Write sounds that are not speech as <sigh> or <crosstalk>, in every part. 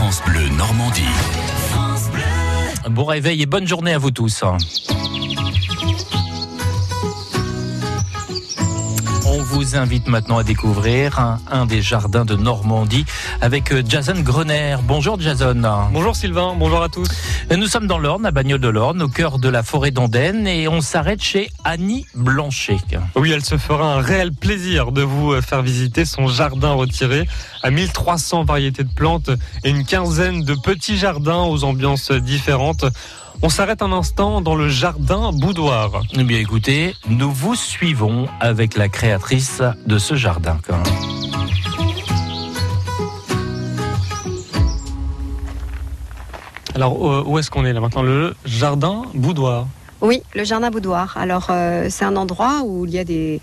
France Bleu Normandie. Bon réveil et bonne journée à vous tous. Vous invite maintenant à découvrir un, un des jardins de Normandie avec euh, Jason Grener. Bonjour Jason. Bonjour Sylvain, bonjour à tous. Nous sommes dans l'Orne, à Bagnoles de l'Orne, au cœur de la forêt d'Andenne et on s'arrête chez Annie Blanchet. Oui, elle se fera un réel plaisir de vous euh, faire visiter son jardin retiré à 1300 variétés de plantes et une quinzaine de petits jardins aux ambiances différentes. On s'arrête un instant dans le jardin boudoir. Eh bien écoutez, nous vous suivons avec la créatrice de ce jardin. Alors euh, où est-ce qu'on est là maintenant? Le jardin boudoir. Oui, le jardin boudoir. Alors, euh, c'est un endroit où il y a des,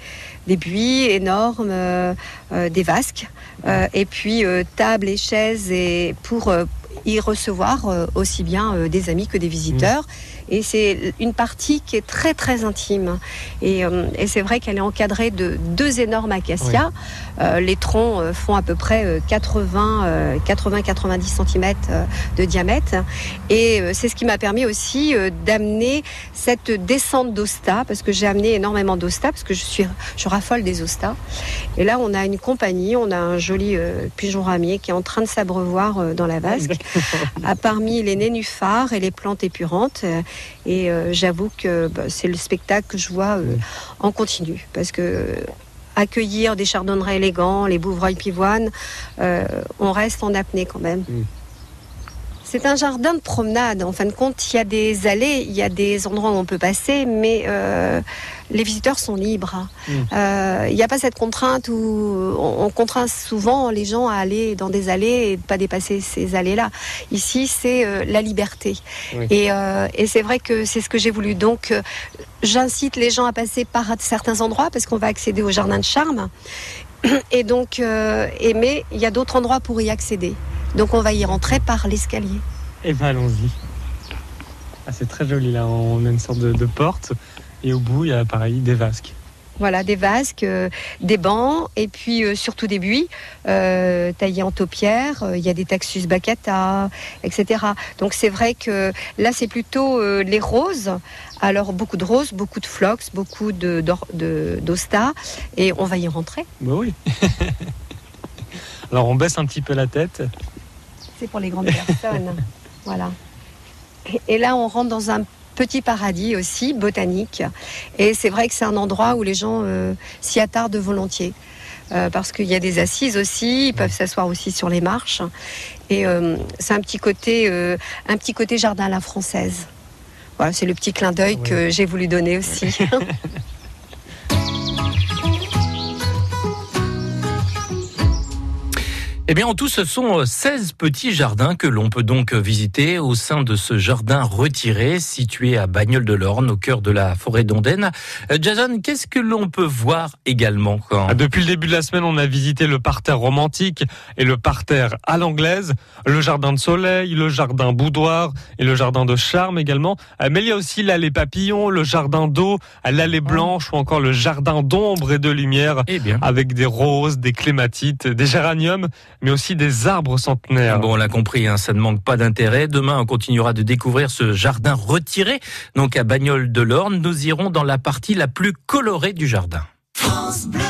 des buis énormes, euh, euh, des vasques, euh, et puis euh, tables et chaises et pour euh, y recevoir euh, aussi bien euh, des amis que des visiteurs. Et c'est une partie qui est très très intime. Et, euh, et c'est vrai qu'elle est encadrée de deux énormes acacias. Les troncs font à peu près euh, 80 80-90 cm de diamètre. Et c'est ce qui m'a permis aussi d'amener cette descente d'Osta, parce que j'ai amené énormément d'Osta, parce que je suis, je raffole des Ostas. Et là, on a une compagnie, on a un joli euh, pigeon ramier qui est en train de s'abreuvoir euh, dans la vasque, <laughs> <laughs> parmi les nénuphars et les plantes épurantes. Euh, Et euh, j'avoue que bah, c'est le spectacle que je vois euh, en continu, parce que accueillir des chardonnerets élégants, les bouvreuils pivoines, euh, on reste en apnée quand même. C'est un jardin de promenade. En fin de compte, il y a des allées, il y a des endroits où on peut passer, mais euh, les visiteurs sont libres. Mm. Euh, Il n'y a pas cette contrainte où on, on contraint souvent les gens à aller dans des allées et pas dépasser ces allées-là. Ici, c'est euh, la liberté. Oui. Et, et c'est vrai que c'est ce que j'ai voulu. Donc, j'incite les gens à passer par certains endroits parce qu'on va accéder au jardin de charme. Et donc, et mais il y a d'autres endroits pour y accéder. Donc, on va y rentrer par l'escalier. Et ben allons-y. Ah, c'est très joli là, on a une sorte de, de porte et au bout il y a pareil des vasques. Voilà, des vasques, euh, des bancs et puis euh, surtout des buis euh, taillés en taupière. Il y a des taxus baccata, etc. Donc c'est vrai que là c'est plutôt les roses. Alors beaucoup de roses, beaucoup de phlox, beaucoup de d'or- de- d'osta et on va y rentrer. Bah oui. <laughs> Alors on baisse un petit peu la tête. C'est pour les grandes personnes. <laughs> voilà. Et, là on rentre dans un petit paradis aussi botanique et c'est vrai que c'est un endroit où les gens euh, s'y attardent volontiers. Euh, parce qu'il y a des assises aussi, ils peuvent s'asseoir aussi sur les marches. Et euh, c'est un petit côté, un petit côté jardin à la française. Voilà, c'est le petit clin d'œil que j'ai voulu donner aussi. <laughs> Eh bien, en tout, ce sont 16 petits jardins que l'on peut donc visiter au sein de ce jardin retiré situé à Bagnoles de l'Orne, au cœur de la forêt d'Ondaine. Euh, Jason, qu'est-ce que l'on peut voir également quand... Ah, Depuis le début de la semaine, on a visité le parterre romantique et le parterre à l'anglaise, le jardin de soleil, le jardin boudoir et le jardin de charme également. Euh, Mais il y a aussi l'allée papillon, le jardin d'eau, euh, l'allée blanche ou encore le jardin d'ombre et de lumière Eh bien. avec des roses, des clématites, des géraniums, mais aussi des arbres centenaires. Bon, on l'a compris, hein, ça ne manque pas d'intérêt. Demain, on continuera de découvrir ce jardin retiré. Donc, à Bagnoles de l'Orne, nous irons dans la partie la plus colorée du jardin. France Bleu.